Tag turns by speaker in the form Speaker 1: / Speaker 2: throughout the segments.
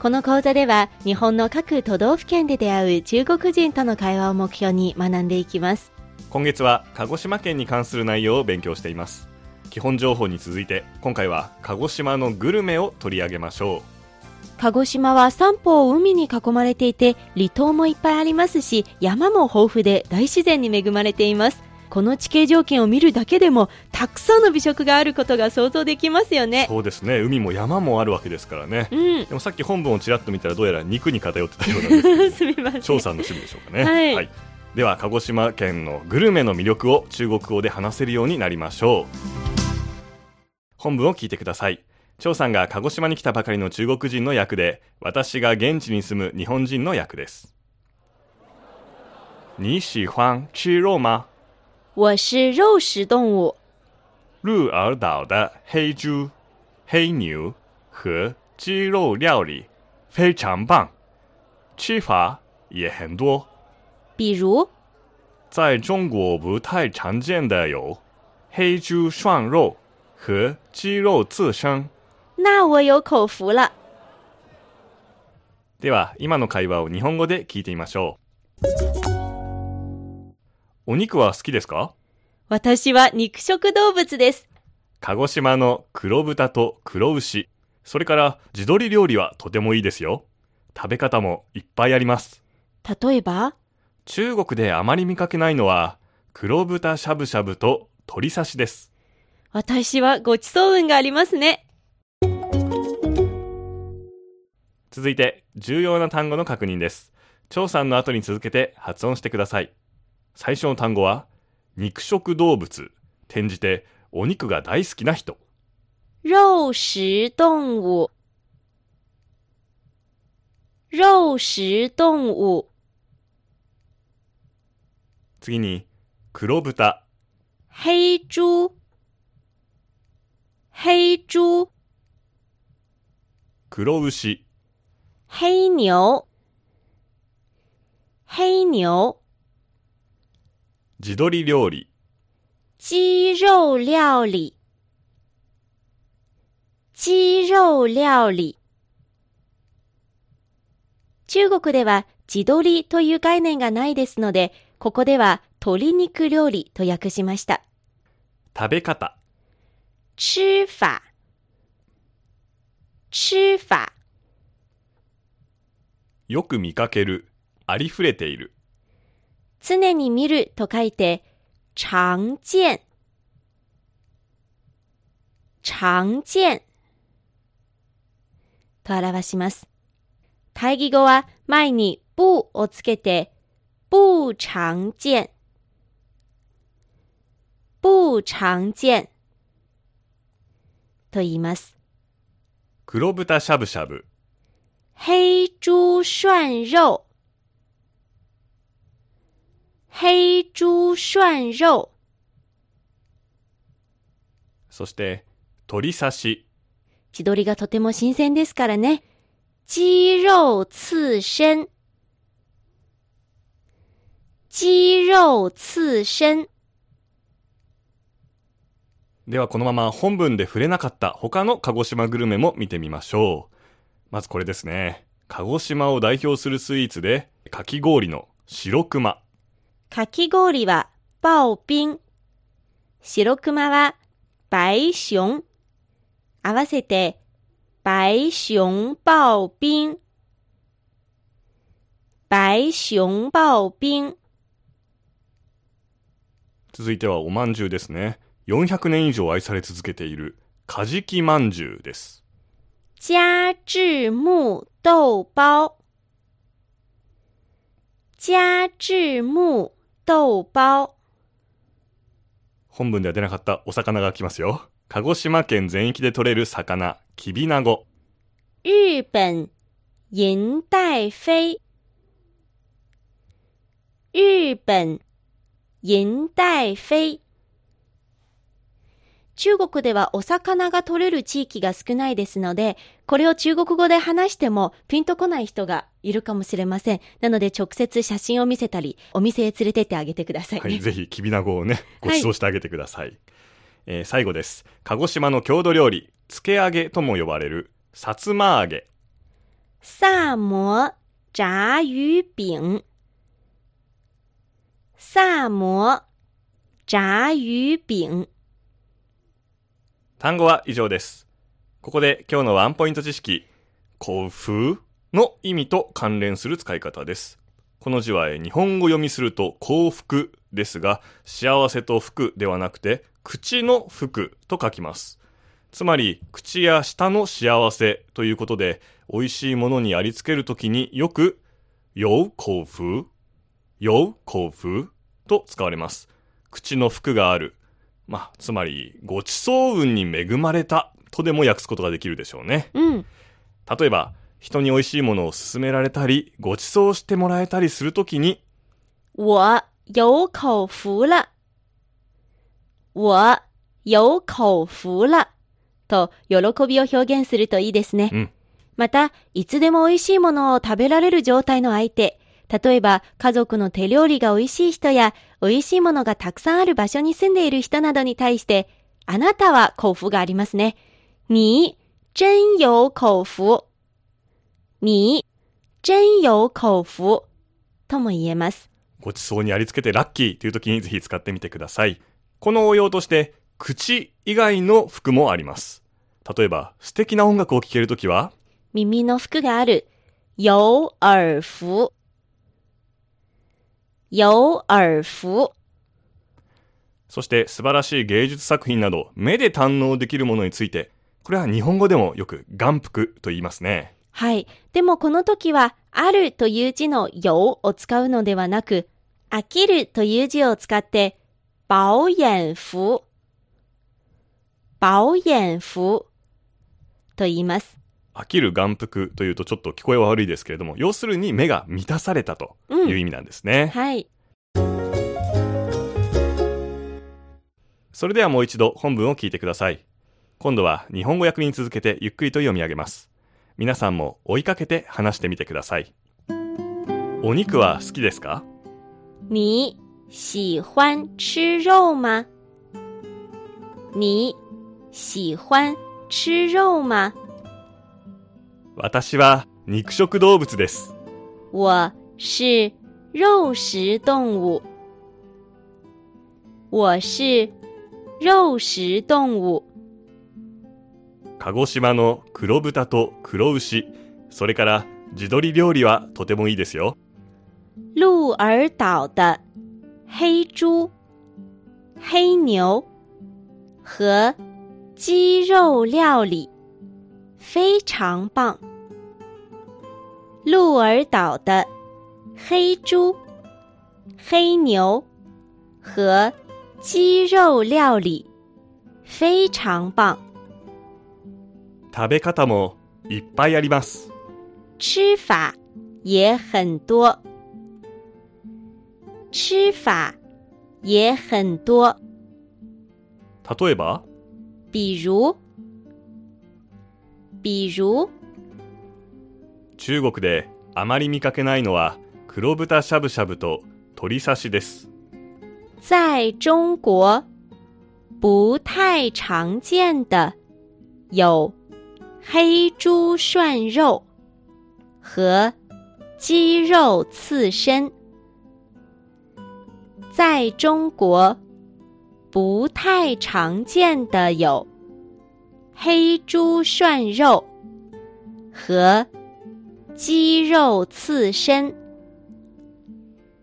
Speaker 1: この講座では日本の各都道府県で出会う中国人との会話を目標に学んでいきます。
Speaker 2: 今月は鹿児島県に関する内容を勉強しています。基本情報に続いて今回は鹿児島のグルメを取り上げましょ
Speaker 1: 鹿児島は三方海に囲まれていて離島もいっぱいありますし山も豊富で大自然に恵まれていますこの地形条件を見るだけでもたくさんの美食があることが想像できますよ
Speaker 2: う
Speaker 1: ね。
Speaker 2: そうですね。海も山もあるわけですからね。
Speaker 1: うん。
Speaker 2: でもさっき本文をちらっと見たらどうやら肉に偏ってたようなんです
Speaker 1: すみません。
Speaker 2: 張さんの趣味でしょうかね、
Speaker 1: はい。
Speaker 2: では鹿児島県のグルメの魅力を中国語で話せるようになりましょう。本文を聞いてください。張さんが鹿児島に来たばかりの中国人の役で私が現地に住む日本人の役です。你喜欢吃肉吗
Speaker 1: 我是肉食动物
Speaker 2: 鹿儿岛的黑猪、黑牛和鸡肉料理非常棒，吃法也很多。
Speaker 1: 比如？
Speaker 2: 在中国不太常见的有黑猪涮肉和鸡肉刺身。
Speaker 1: 那我有口福了
Speaker 2: では、今の会話を日本語で聞いてみましょう。お肉は好きですか？
Speaker 1: 私は肉食動物です
Speaker 2: 鹿児島の黒豚と黒牛、それから地鶏料理はとてもいいですよ。食べ方もいっぱいあります。
Speaker 1: 例えば？
Speaker 2: 中国であまり見かけないのは黒豚しゃぶしゃぶと鶏刺しです。
Speaker 1: 私はごちそう運がありますね
Speaker 2: 続いて重要な単語の確認です。張さんの後に続けて発音してください。最初の単語は肉食動物、転じてお肉が大好きな人。
Speaker 1: 肉食动物。肉食動物。
Speaker 2: 次に黒豚、
Speaker 1: 黑猪黑猪
Speaker 2: 黒牛、
Speaker 1: 黑牛黑牛
Speaker 2: 地鶏料理、
Speaker 1: 鸡肉料理。鸡肉料理。中国では地鶏という概念がないですので、ここでは鶏肉料理と訳しました。
Speaker 2: 食べ方、
Speaker 1: 吃法。吃法。
Speaker 2: よく見かける、ありふれている。
Speaker 1: 常に見ると書いて、常見。常見。と表します。対義語は前に不をつけて、不常見。不常見。と言います。
Speaker 2: 黒豚しゃぶしゃぶ、
Speaker 1: 黑猪涮肉黑猪涮肉
Speaker 2: そして鶏刺し、
Speaker 1: 地鶏がとても新鮮ですからね。鸡肉刺身鸡肉刺身
Speaker 2: ではこのまま本文で触れなかった他の鹿児島グルメも見てみましょう。まずこれですね。鹿児島を代表するスイーツで、かき氷の白熊。
Speaker 1: かき氷は刨冰白熊は白熊合わせて白熊刨冰白熊刨冰
Speaker 2: 続いてはおまんじゅうですね。400年以上愛され続けている、かじきまんじゅうです。
Speaker 1: 加制木豆包。加制木豆包
Speaker 2: 本文では出なかったお魚が来ますよ。鹿児島県全域で取れる魚、きびなご。
Speaker 1: 日本银带飞日本、銀带飞。中国ではお魚が取れる地域が少ないですので、これを中国語で話してもピンとこない人がいるかもしれません。なので直接写真を見せたり、お店へ連れてってあげてください、ね、
Speaker 2: はい、ぜひ、きびなごをね、ご馳走してあげてください。はい、えー、最後です。鹿児島の郷土料理、つけ揚げとも呼ばれる、さつま揚げ。
Speaker 1: 萨摩炸鱼饼。萨摩炸鱼饼。
Speaker 2: 単語は以上です。ここで今日のワンポイント知識、幸福の意味と関連する使い方です。この字は日本語読みすると幸福ですが、幸せと福ではなくて、口の福と書きます。つまり、口や舌の幸せということで、美味しいものにありつけるときによく、よう幸福、よう幸福と使われます。口の福がある、まあ、つまり、ごちそう運に恵まれたとでも訳すことができるでしょうね。
Speaker 1: うん。
Speaker 2: 例えば、人に美味しいものを勧められたり、ごちそうしてもらえたりするときに、
Speaker 1: 我有口福了。我有口福了。と、喜びを表現するといいですね。
Speaker 2: うん。
Speaker 1: また、いつでも美味しいものを食べられる状態の相手、例えば家族の手料理が美味しい人や美味しいものがたくさんある場所に住んでいる人などに対して、あなたは幸福がありますね。你真有口福。你真有口福。とも言えます。
Speaker 2: ごちそうにありつけてラッキーという時にぜひ使ってみてください。この応用として、口以外の服もあります。例えば、素敵な音楽を聴けるときは、
Speaker 1: 耳の服がある。有耳福。有耳福。
Speaker 2: そして素晴らしい芸術作品など目で堪能できるものについて、これは日本語でもよく眼福と言いますね。
Speaker 1: はい。でもこの時は、あるという字の有を使うのではなく、飽きるという字を使って、保眼福、保眼福と言います。
Speaker 2: 飽きる眼福というとちょっと聞こえは悪いですけれども、要するに目が満たされたという意味なんですね。
Speaker 1: うん、はい。
Speaker 2: それではもう一度本文を聞いてください。今度は日本語訳に続けてゆっくりと読み上げます。皆さんも追いかけて話してみてください。お肉は好きですか？
Speaker 1: 你喜欢吃肉吗？你喜欢吃肉吗？
Speaker 2: 私は肉食動物です。
Speaker 1: 我是肉食動物。我是肉食動物。
Speaker 2: 鹿児島の黒豚と黒牛、それから地鶏料理はとてもいいですよ。
Speaker 1: 鹿儿島的黑猪、黑牛和鸡肉料理非常棒。鹿儿岛的黑猪、黑牛和鸡肉料理非常棒。
Speaker 2: 食べ方もいっぱいあります。
Speaker 1: 吃法也很多。吃法也很多。
Speaker 2: 例えば？
Speaker 1: 比如？比如？
Speaker 2: 中国であまり見かけないのは黒豚しゃぶしゃぶと鶏刺しです。
Speaker 1: 在中国不太常见的有黑猪涮肉和鸡肉刺身。在中国不太常见的有黑猪涮肉和鸡肉刺身。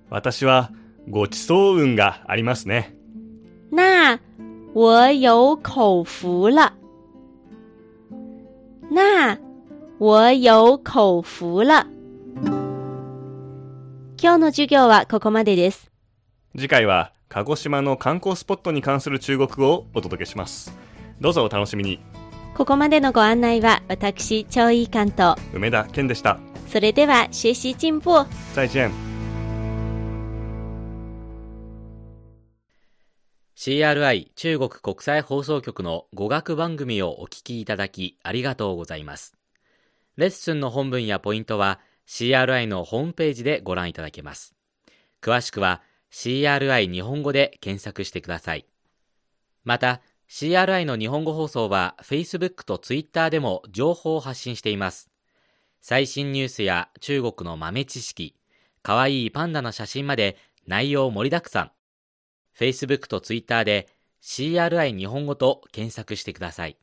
Speaker 2: 私はごちそう運がありますね。
Speaker 1: 那我有口福了。 那我有口福了。今日の授業はここまでです。
Speaker 2: 次回は鹿児島の観光スポットに関する中国語をお届けします。どうぞお楽しみに。
Speaker 1: ここまでのご案内は私、超いい関と
Speaker 2: 梅田健でした。
Speaker 1: それでは学習進步。
Speaker 2: 再见。
Speaker 3: CRI 中国国際放送局の語学番組をお聞きいただきありがとうございます。レッスンの本文やポイントは CRI のホームページでご覧いただけます。詳しくは CRI 日本語で検索してください。また、CRI の日本語放送は Facebook と Twitter でも情報を発信しています。最新ニュースや中国の豆知識、かわいいパンダの写真まで内容盛りだくさん。Facebook と Twitter で CRI 日本語と検索してください。